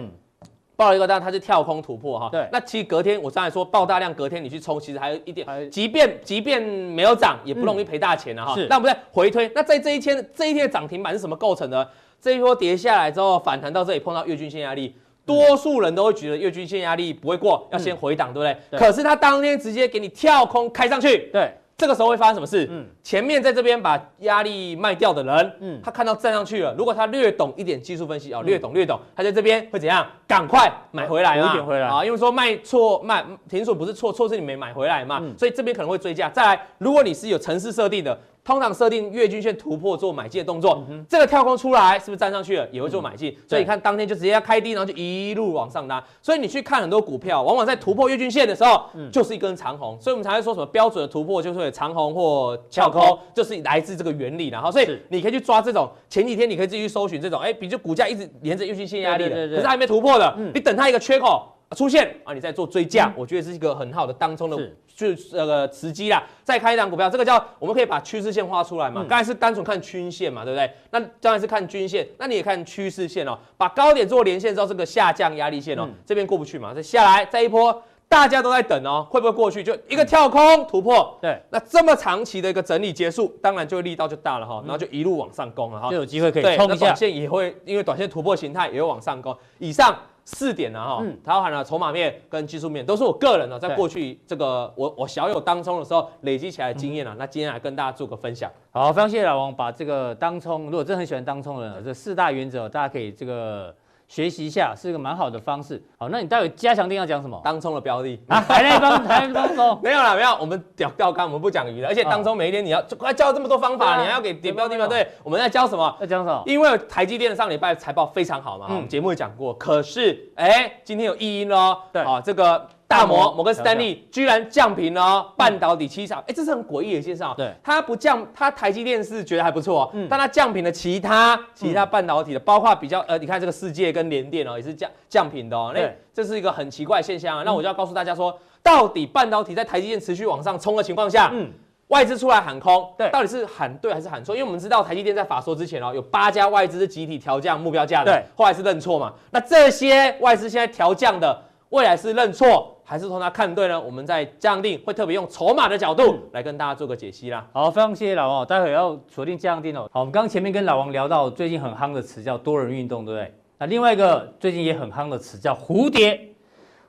爆了一个大量，它是跳空突破哈。对。那其实隔天我刚才说爆大量，隔天你去冲，其实还有一点，即便即便没有涨，也不容易赔大钱了哈。是。那我们再回推，那在这一天这一天的涨停板是什么构成的？这一波跌下来之后反弹到这里，碰到月均线压力。多数人都会觉得月均线压力不会过，要先回档，对不对？对。可是他当天直接给你跳空开上去，对。这个时候会发生什么事？嗯，前面在这边把压力卖掉的人，嗯，他看到站上去了。如果他略懂一点技术分析啊，略懂略懂，他在这边会怎样？赶快买回来啊，回来啊！因为说卖错卖停损不是错，错是你没买回来嘛，所以这边可能会追价。再来，如果你是有程式设定的。通常设定月均线突破做买进的动作，嗯、这个跳空出来是不是站上去了也会做买进？嗯、所以你看当天就直接要开低，然后就一路往上拉。所以你去看很多股票，往往在突破月均线的时候，嗯、就是一根长红。所以我们才会说什么标准的突破就是会长红或跳空，就是来自这个原理。然后所以你可以去抓这种前几天你可以自己去搜寻这种，哎，比如股价一直沿着月均线压力的，对对对对，可是还没突破的，嗯、你等它一个缺口。出现啊，你在做追价，嗯、我觉得是一个很好的当冲的，就是那个时机啦。再开一档股票，这个叫我们可以把趋势线画出来嘛。刚、嗯、才是单纯看均线嘛，对不对？那当然是看均线，那你也看趋势线哦。把高点做连线之后，这个下降压力线哦，嗯、这边过不去嘛，再下来再一波，大家都在等哦，会不会过去？就一个跳空突破，对。那这么长期的一个整理结束，当然就力道就大了哈，然后就一路往上攻了哈，就有机会可以冲一下。短线也会因为短线突破形态也会往上攻，以上。四点呢哈，它，包含了筹码面跟技术面，都是我个人呢，在过去这个我我小有当冲的时候累积起来的经验啊。那今天来跟大家做个分享。好，非常谢谢老王，把这个当冲，如果真的很喜欢当冲的人，这四大原则大家可以这个。学习一下是一个蛮好的方式。好，那你待会加强定要讲什么？当冲的标的啊，还在当还在当冲？没有啦，没有。我们钓钓竿，我们不讲鱼的。而且当冲每一天你要就快教这么多方法，你还要给点标的吗？对，我们在教什么？在讲什么？因为台积电上礼拜财报非常好嘛，我们节目也讲过。可是，哎，今天有异音喽。对啊，这个。大摩摩根斯丹利居然降频了哦半导体七厂，哎，这是很诡异的现象。对，它不降，它台积电是觉得还不错，嗯，但它降频了其他其他半导体的，包括比较呃，你看这个世界跟联电哦，也是降降频的哦。那这是一个很奇怪的现象啊。那我就要告诉大家说，到底半导体在台积电持续往上冲的情况下，嗯，外资出来喊空，对，到底是喊对还是喊错？因为我们知道台积电在法说之前哦，有八家外资是集体调降目标价的，对，后来是认错嘛。那这些外资现在调降的，未来是认错？还是从他看对呢？我们在加强錠会特别用筹码的角度来跟大家做个解析啦。好，非常谢谢老王，待会要锁定加强錠哦。好，我们刚刚前面跟老王聊到最近很夯的词叫多人运动，对不对？那另外一个最近也很夯的词叫蝴蝶，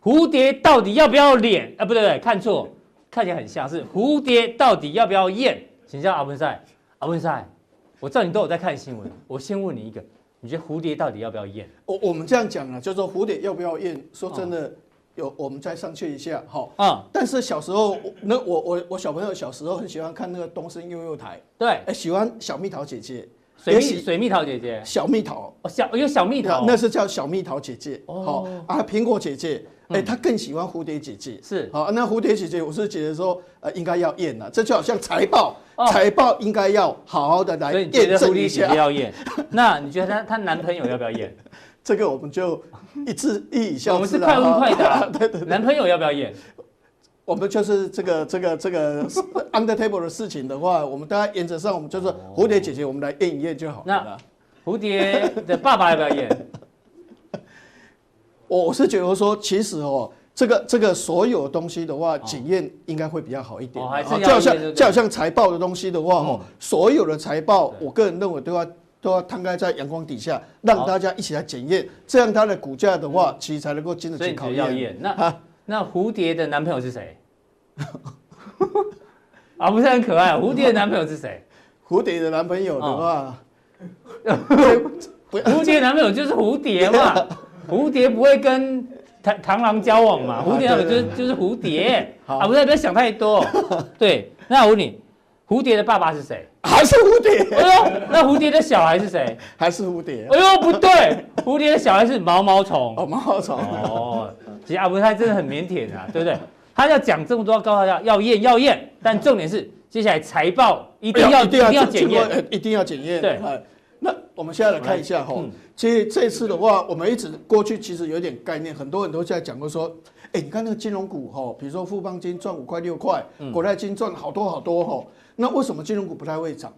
蝴蝶到底要不要脸？啊，不对，对，看错，看起来很像是蝴蝶到底要不要验？请教阿文赛，阿文赛，我知道你都有在看新闻，我先问你一个，你觉得蝴蝶到底要不要验？我我们这样讲啊，就说蝴蝶要不要验？说真的。哦有，我们再上去一下，好。啊。但是小时候，那我我我小朋友小时候很喜欢看那个东森幼幼台。对。哎，喜欢小蜜桃姐姐。水蜜水蜜桃姐姐。小蜜桃。哦，小有小蜜桃。那是叫小蜜桃姐姐。哦。啊，苹果姐姐，哎，她更喜欢蝴蝶姐姐。是。好，那蝴蝶姐姐，我是觉得说，呃，应该要验了。这就好像财报，财报应该要好好的来验证一下。要验？那你觉得她她男朋友要不要验？这个我们就一致一语消之。我们是快问快答。对对。男朋友要不要验？我们就是这个这个这个 under table 的事情的话，我们大家原则上我们就是蝴蝶姐姐，我们来验一验就好了。那蝴蝶的爸爸要不要验？我是觉得说，其实哦，这个这个所有东西的话，检验应该会比较好一点。就好像就好像财报的东西的话，哦，所有的财报，我个人认为都要。都要摊开在阳光底下，让大家一起来检验，这样它的股价的话，其实才能够经得起考验。要验那那蝴蝶的男朋友是谁？啊，不是很可爱。蝴蝶的男朋友是谁？蝴蝶的男朋友的话，蝴蝶男朋友就是蝴蝶嘛。蝴蝶不会跟螳螳螂交往嘛？蝴蝶男朋友就是就是蝴蝶。啊，不是，不要想太多。对，那我问你。蝴蝶的爸爸是谁？还是蝴蝶？哎呦，那蝴蝶的小孩是谁？还是蝴蝶？哎呦，不对，蝴蝶的小孩是毛毛虫。哦，毛毛虫。哦，其实阿文他真的很腼腆啊，对不对？他要讲这么多，告诉大家要验要验，但重点是接下来财报一定要一定要检验，一定要检验。对，那我们现在来看一下哈。其实这次的话，我们一直过去其实有点概念，很多人都在讲过说，哎，你看那个金融股哈，比如说富邦金赚五块六块，国泰金赚好多好多哈。那为什么金融股不太会涨？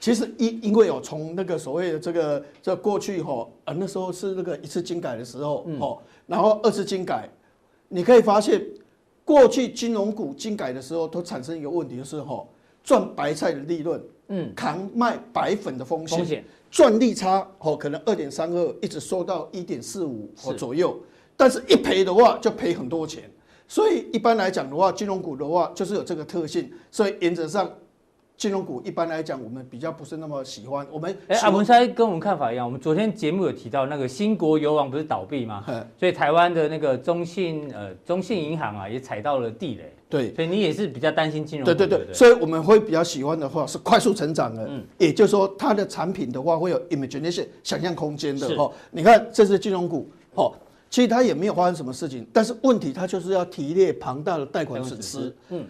其实因因为有从那个所谓的这个这过去哈，啊那时候是那个一次金改的时候哦，然后二次金改，你可以发现过去金融股金改的时候都产生一个问题，就是吼。赚白菜的利润，嗯，扛卖白粉的风险，赚利差哦，可能二点三二一直收到一点四五哦左右，但是一赔的话就赔很多钱，所以一般来讲的话，金融股的话就是有这个特性，所以原则上。金融股一般来讲，我们比较不是那么喜欢。我们哎，阿文塞跟我们看法一样。我们昨天节目有提到那个新国油王不是倒闭吗？所以台湾的那个中信呃中信银行啊也踩到了地雷。对，所以你也是比较担心金融股。对对对，对对对，所以我们会比较喜欢的话是快速成长的，嗯，也就是说它的产品的话会有 imagination 想象空间的哈。你看这是金融股，哦，其实它也没有发生什么事情，但是问题它就是要提列庞大的贷款损失，嗯。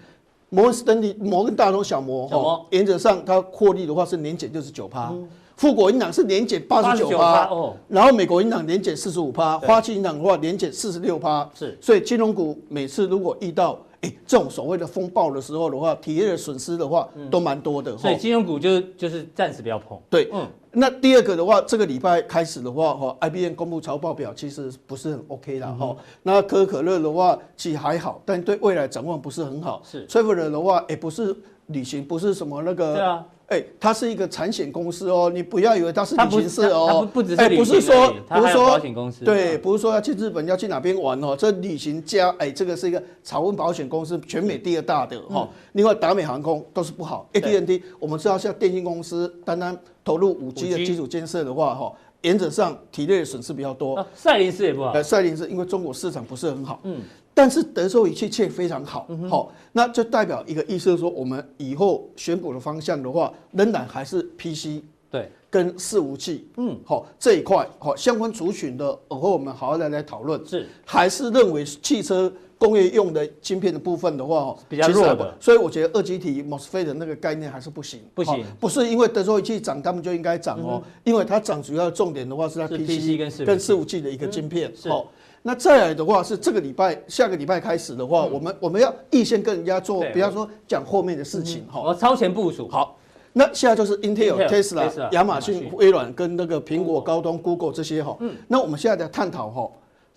摩根士丹利、摩根大通、小摩哈，原则上它获利的话是年减六十九趴，富国银行是年减八十九趴，哦。然后美国银行年减四十五趴，花旗银行的话年减四十六趴，是，所以金融股每次如果遇到哎这种所谓的风暴的时候的话，体验的损失的话都蛮多的，所以金融股就就是暂时不要碰，对，嗯。那第二个的话，这个礼拜开始的话，哈，IBM 公布财报表其实不是很 OK 啦哈。那可口可乐的话，其实还好，但对未来展望不是很好。是。Traveler 的话，也不是旅行，不是什么那个。对啊。哎，它是一个产险公司哦，你不要以为它是旅行社哦。不只是旅行。不是说，不是说保险公司。对，不是说要去日本要去哪边玩哦，这旅行家，哎，这个是一个潮温保险公司，全美第二大的哈。另外，达美航空都是不好。AT&T，我们知道像电信公司，单单。投入五 G 的基础建设的话，哈，原则上体内的损失比较多。赛林斯也不好。呃，赛林斯因为中国市场不是很好，嗯，但是德州仪器却非常好，好，那就代表一个意思，说我们以后选股的方向的话，仍然还是 PC 对，跟伺服器，嗯，好这一块，好相关族群的，以后我们好好来来讨论。是，还是认为汽车。工业用的晶片的部分的话，比较弱的，所以我觉得二极体 MOSFET 的那个概念还是不行，不行，不是因为德州仪器涨，他们就应该涨哦，因为它涨主要重点的话是在 PC 跟伺服器。的一个晶片。好，那再来的话是这个礼拜，下个礼拜开始的话，我们我们要预先跟人家做，比方说讲后面的事情哈，我超前部署。好，那现在就是 Intel、Tesla、亚马逊、微软跟那个苹果、高通、Google 这些哈，嗯。那我们现在在探讨哈，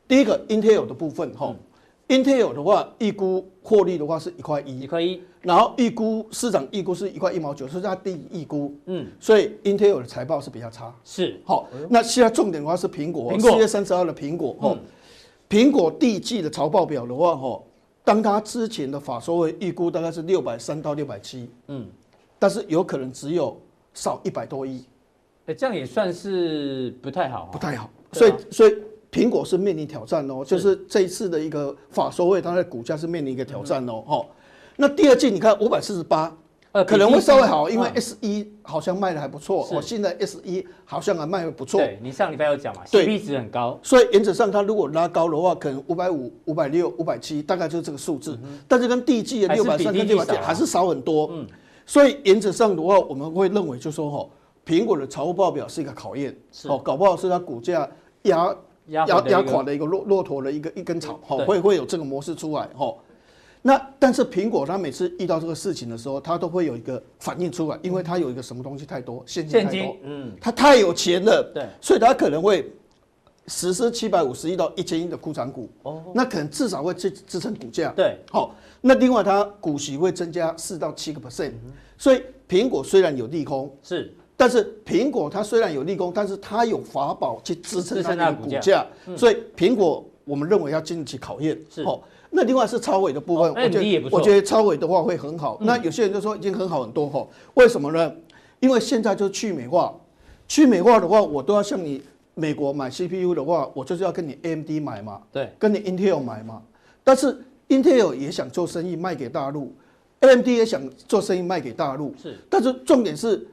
第一个 Intel 的部分哈。Intel 的话，预估获利的话是一块一，一块一，然后预估市场预估是一块一毛九，是它第一预估，嗯，所以 Intel 的财报是比较差，是，好，那现在重点的话是苹果，四月三十号的苹果，哦，苹果第一季的财报表的话，哈，当它之前的法说会预估大概是六百三到六百七，嗯，但是有可能只有少一百多亿，哎，这样也算是不太好，不太好，所以，所以。苹果是面临挑战哦，就是这一次的一个法说会，它的股价是面临一个挑战哦。哈，那第二季你看五百四十八，呃，可能会稍微好，因为 S 一好像卖的还不错。我现在 S 一好像还卖的不错。对，你上礼拜有讲嘛，CP 值很高，所以原则上它如果拉高的话，可能五百五、五百六、五百七，大概就是这个数字。但是跟第一季的六百三跟六百七还是少很多。嗯，所以原则上的话，我们会认为就说哈，苹果的财务报表是一个考验，哦，搞不好是它股价压。压压垮的一个骆骆驼的一个一根草，哈，会会有这个模式出来，哈。那但是苹果它每次遇到这个事情的时候，它都会有一个反应出来，因为它有一个什么东西太多，现金太多，嗯，它太有钱了，对，所以它可能会实施七百五十亿到一千亿的库藏股，哦，那可能至少会支支撑股价，对，好。那另外它股息会增加四到七个 percent，所以苹果虽然有利空，是。但是苹果它虽然有利空，但是它有法宝去支撑它的股价，所以苹果我们认为要经得起考验。是。哦，那另外是超尾的部分，我觉得我觉得超尾的话会很好。那有些人就说已经很好很多哈，为什么呢？因为现在就去美化，去美化的话，我都要向你美国买 CPU 的话，我就是要跟你 AMD 买嘛，对，跟你 Intel 买嘛。但是 Intel 也想做生意卖给大陆，AMD 也想做生意卖给大陆，是，但是重点是。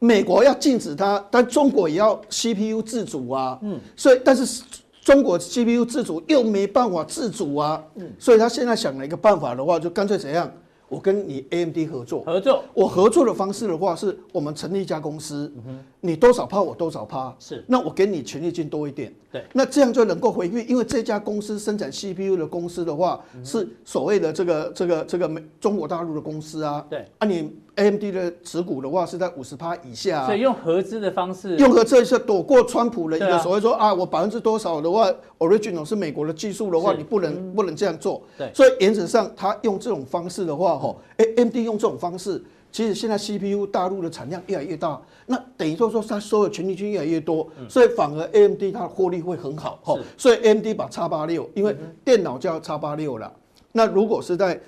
美国要禁止它，但中国也要 CPU 自主啊。嗯，所以但是中国 CPU 自主又没办法自主啊。嗯，所以他现在想了一个办法的话，就干脆怎样，我跟你 AMD 合作，合作，我合作的方式的话，是我们成立一家公司，你多少趴我多少趴，是，那我给你权利金多一点，对，那这样就能够回馈，因为这家公司生产 CPU 的公司的话，是所谓的这个这个这个美中国大陆的公司啊，对，啊你 AMD 的持股的话是在五十趴以下，所以用合资的方式，用合资是躲过川普的一个所谓说啊，我百分之多少的话，Original 是美国的技术的话，你不能不能这样做，对，所以原则上他用这种方式的话，吼，哎，AMD 用这种方式。其实现在 CPU 大陆的产量越来越大，那等于说说它收的权利金越来越多，所以反而 AMD 它的获利会很好哈。所以 AMD 把叉八六，因为电脑叫叉八六了，那如果是在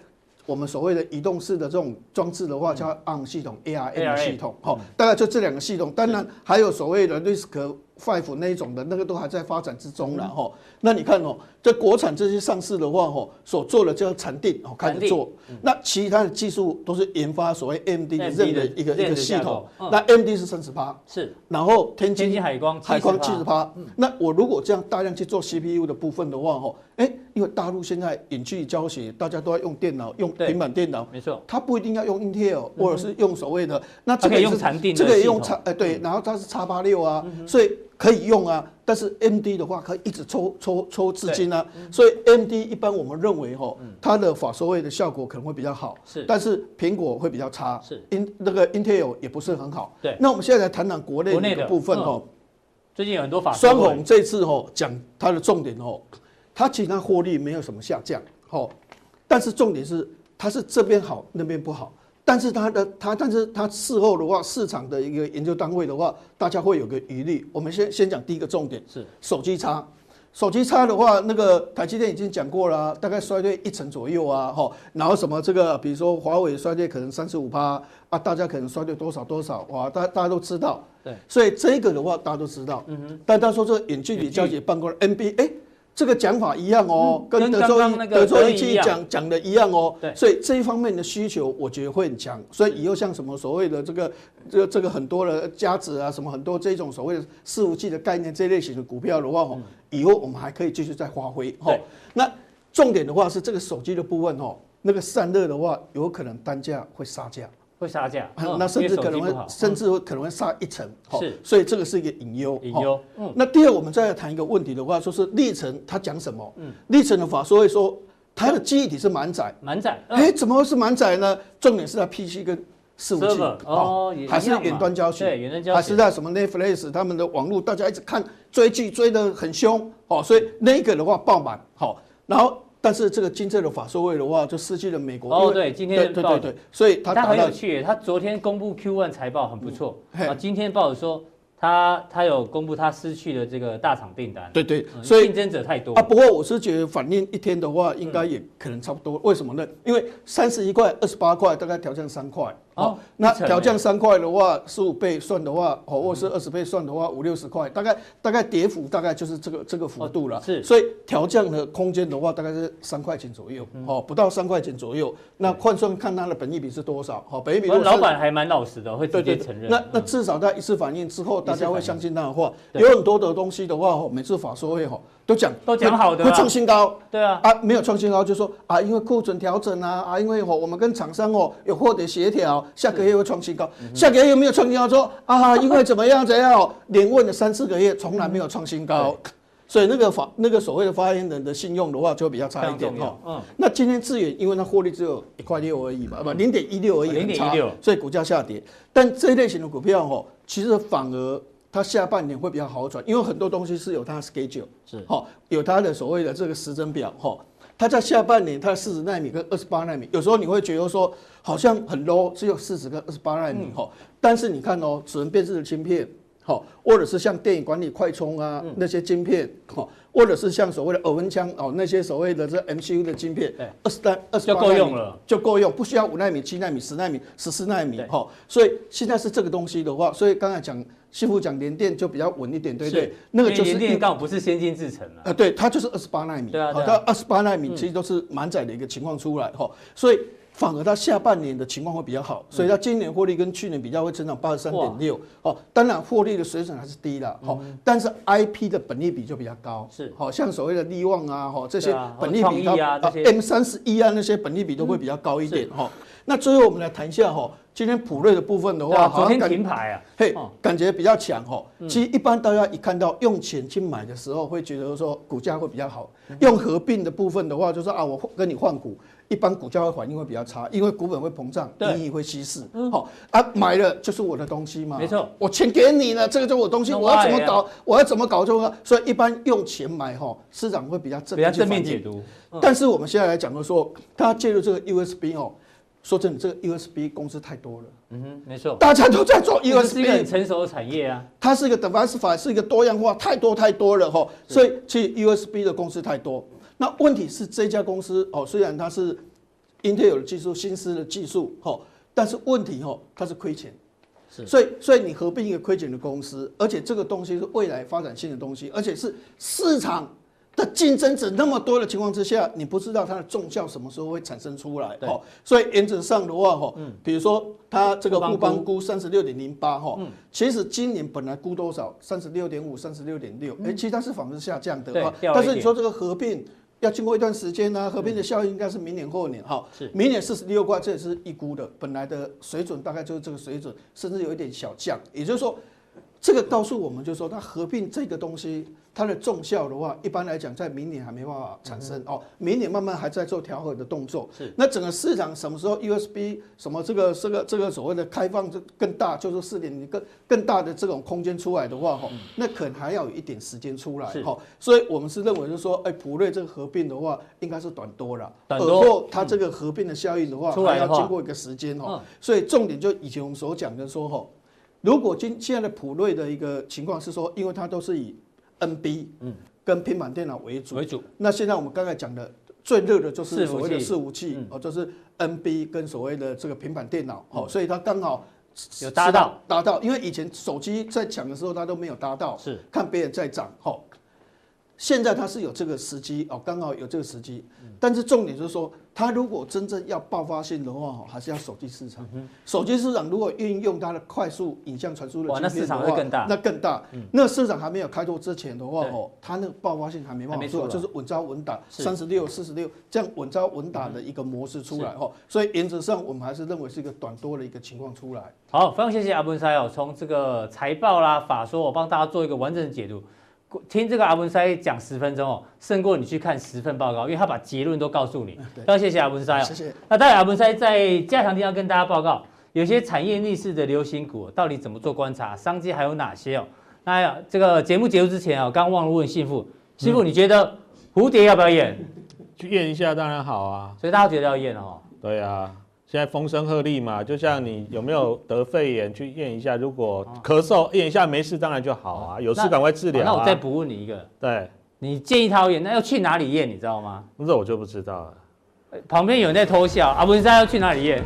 我们所谓的移动式的这种装置的话，叫 ARM 系统、ARM 系统，哈，大概就这两个系统。当然还有所谓的 RISC Five 那一种的，那个都还在发展之中了哈。那你看哦，这国产这些上市的话哦，所做的叫禅定哦，开始做。那其他的技术都是研发所谓 AMD 的认的一个一个系统。那 AMD 是三十八，是。然后天津海光海光七十八。那我如果这样大量去做 CPU 的部分的话哦，哎，因为大陆现在远距离教学，大家都要用电脑，用平板电脑，没错。它不一定要用 Intel，或者是用所谓的那这个也是禅定，这个也用叉哎对，然后它是叉八六啊，所以。可以用啊，但是 AMD 的话可以一直抽抽抽资金啊，所以 AMD 一般我们认为哈，它的法收位的效果可能会比较好，是，但是苹果会比较差，是，In 那个 Intel 也不是很好，对。那我们现在来谈谈国内的部分哈，最近有很多法双红这次哈讲它的重点哦，它其他获利没有什么下降，哦，但是重点是它是这边好那边不好。但是它的它，但是它事后的话，市场的一个研究单位的话，大家会有个疑虑。我们先先讲第一个重点是手机差，手机差的话，那个台积电已经讲过了，大概衰退一成左右啊，哈。然后什么这个，比如说华为衰退可能三十五趴啊，大家可能衰退多少多少哇，大大家都知道。对，所以这个的话大家都知道。嗯哼。但他说这个远距离交接办公 NBA 哎。这个讲法一样哦，跟德州德州仪器讲讲的一样哦，所以这一方面的需求我觉得会很强，所以以后像什么所谓的这个这个这个很多的价值啊，什么很多这种所谓的伺服器的概念这类型的股票的话哦，以后我们还可以继续再发挥哈。那重点的话是这个手机的部分哦，那个散热的话有可能单价会杀价。会杀价，那甚至可能会，甚至会可能会杀一层，是，所以这个是一个隐忧。隐忧，嗯。那第二，我们再来谈一个问题的话，说是历程他讲什么？嗯，历程的法说会说，它的记忆体是满载，满载。哎，怎么会是满载呢？重点是在 PC 跟四五 G，哦，还是远端教学，对，远端教学，还是在什么 Netflix 他们的网络，大家一直看追剧追得很凶，哦，所以那个的话爆满，好，然后。但是这个金正的法说会的话，就失去了美国。哦，对，今天对对对，所以他他很有趣，他昨天公布 Q1 财报很不错，啊，今天报纸说他他有公布他失去了这个大厂订单。对对，所以竞争者太多啊。不过我是觉得反映一天的话，应该也可能差不多。为什么呢？因为三十一块、二十八块，大概调降三块。哦，那调降三块的话，十五倍算的话，哦，或是二十倍算的话，五六十块，大概大概跌幅大概就是这个这个幅度了。是，所以调降的空间的话，大概是三块钱左右，哦，不到三块钱左右。那换算看它的本益比是多少？好，本益比。老板还蛮老实的，会直接承认。那那至少在一次反应之后，大家会相信他的话。有很多的东西的话，每次法说会哈。都讲都讲好的，会创新高，对啊，啊没有创新高就说啊，因为库存调整啊，啊因为我们跟厂商哦有获得协调，下个月会创新高，下个月又没有创新高？说啊因为怎么样怎样，连问了三四个月，从来没有创新高，所以那个发那个所谓的发言人的信用的话就比较差一点哈。嗯，那今天智远因为它获利只有一块六而已嘛，不零点一六而已，零点一六，所以股价下跌。但这一类型的股票哦，其实反而。它下半年会比较好转，因为很多东西是有它的 schedule，是哈，有它的所谓的这个时针表哈。它在下半年，它的四十纳米跟二十八纳米，有时候你会觉得说好像很 low，只有四十跟二十八纳米哈。但是你看哦，指纹辨识的芯片，好，或者是像电影管理快充啊那些晶片，好，或者是像所谓的耳温枪哦那些所谓的这 MCU 的晶片，二十代二十八就够用了，就够用，不需要五纳米、七纳米、十纳米、十四纳米哈。所以现在是这个东西的话，所以刚才讲。师傅讲联电就比较稳一点，对不对？那个就是联电刚好不是先进制程了。呃，对，它就是二十八纳米。对啊。它二十八纳米其实都是满载的一个情况出来哈，所以反而它下半年的情况会比较好，所以它今年获利跟去年比较会成长八十三点六哦。当然获利的水准还是低了，好，但是 IP 的本利比就比较高，是，好像所谓的利旺啊，哈这些本利比啊，M 三十一啊那些本利比都会比较高一点哈。那最后我们来谈一下哈，今天普瑞的部分的话，昨天停牌啊，嘿，感觉比较强哈。其实一般大家一看到用钱去买的时候，会觉得说股价会比较好。用合并的部分的话，就说啊，我跟你换股，一般股价会反应会比较差，因为股本会膨胀，利益会稀释。好啊，买了就是我的东西嘛，没错，我钱给你了，这个就是我东西，我要怎么搞，我要怎么搞就好。所以一般用钱买哈，市场会比较正，比较正面解读。但是我们现在来讲的说，他介入这个 USB 哦。说真的，这个 USB 公司太多了。嗯哼，没错，大家都在做 USB，是一个很成熟的产业啊。它是一个 diversify，是一个多样化，太多太多了哈。所以其实 USB 的公司太多。那问题是这家公司哦，虽然它是 Intel 的技术、新思的技术哈，但是问题哈，它是亏钱。是。所以所以你合并一个亏钱的公司，而且这个东西是未来发展性的东西，而且是市场。的竞争者那么多的情况之下，你不知道它的重效什么时候会产生出来，哦，所以原则上的话，哈，嗯，比如说它这个富邦估三十六点零八，哈，其实今年本来估多少？三十六点五、三十六点六，哎，其实它是反而是下降的，哈，但是你说这个合并要经过一段时间呢，合并的效应应该是明年后年，哈，是。明年四十六块，这也是预估的，本来的水准大概就是这个水准，甚至有一点小降，也就是说。这个告诉我们，就是说它合并这个东西，它的重效的话，一般来讲，在明年还没办法产生哦。明年慢慢还在做调和的动作。是。那整个市场什么时候 USB 什么这个这个这个所谓的开放就更大，就是四点零更更大的这种空间出来的话，哈，那可能还要有一点时间出来。哈。所以我们是认为，就是说，哎，普瑞这个合并的话，应该是短多了。短多。而后它这个合并的效应的话，还要经过一个时间哈。所以重点就以前我们所讲的说，哈。如果今现在的普瑞的一个情况是说，因为它都是以 NB 嗯。跟平板电脑为主。为主，那现在我们刚才讲的最热的就是所谓的伺服器哦，就是 NB 跟所谓的这个平板电脑哦，所以它刚好有搭到。搭到，因为以前手机在抢的时候它都没有搭到，是。看别人在涨哈，现在它是有这个时机哦，刚好有这个时机，但是重点就是说。它如果真正要爆发性的话，还是要手机市场。手机市场如果运用它的快速影像传输的，那市场会更大。那更大。那市场还没有开拓之前的话，哦，它那个爆发性还没办法做，就是稳扎稳打，三十六、四十六这样稳扎稳打的一个模式出来哦。所以原则上，我们还是认为是一个短多的一个情况出来。好，非常谢谢阿文塞哦，从这个财报啦、法说，我帮大家做一个完整的解读。听这个阿文塞讲十分钟哦，胜过你去看十份报告，因为他把结论都告诉你。要谢谢阿文塞哦。谢谢。那当然，阿文塞在加强地要跟大家报告，有些产业逆势的流行股到底怎么做观察，商机还有哪些哦？那这个节目结束之前啊，刚忘了问信富，信富你觉得蝴蝶要不要验？去验一下当然好啊。所以大家觉得要验哦。对啊。现在风声鹤唳嘛，就像你有没有得肺炎去验一下，如果咳嗽验一下没事，当然就好啊，有事赶快治疗啊。那我再补问你一个，对，你建议他验，那要去哪里验？你知道吗？这我就不知道了。旁边有人在偷笑，阿文山要去哪里验？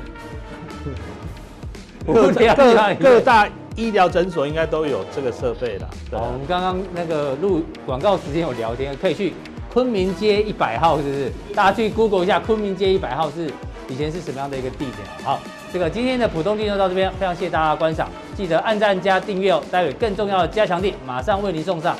各 各各大医疗诊所应该都有这个设备的。好，我们刚刚那个录广告时间有聊天，可以去昆明街一百号，是不是？大家去 Google 一下，昆明街一百号是。以前是什么样的一个地点？好，这个今天的浦东地就到这边，非常谢谢大家的观赏，记得按赞加订阅哦。待会更重要的加强地马上为您送上。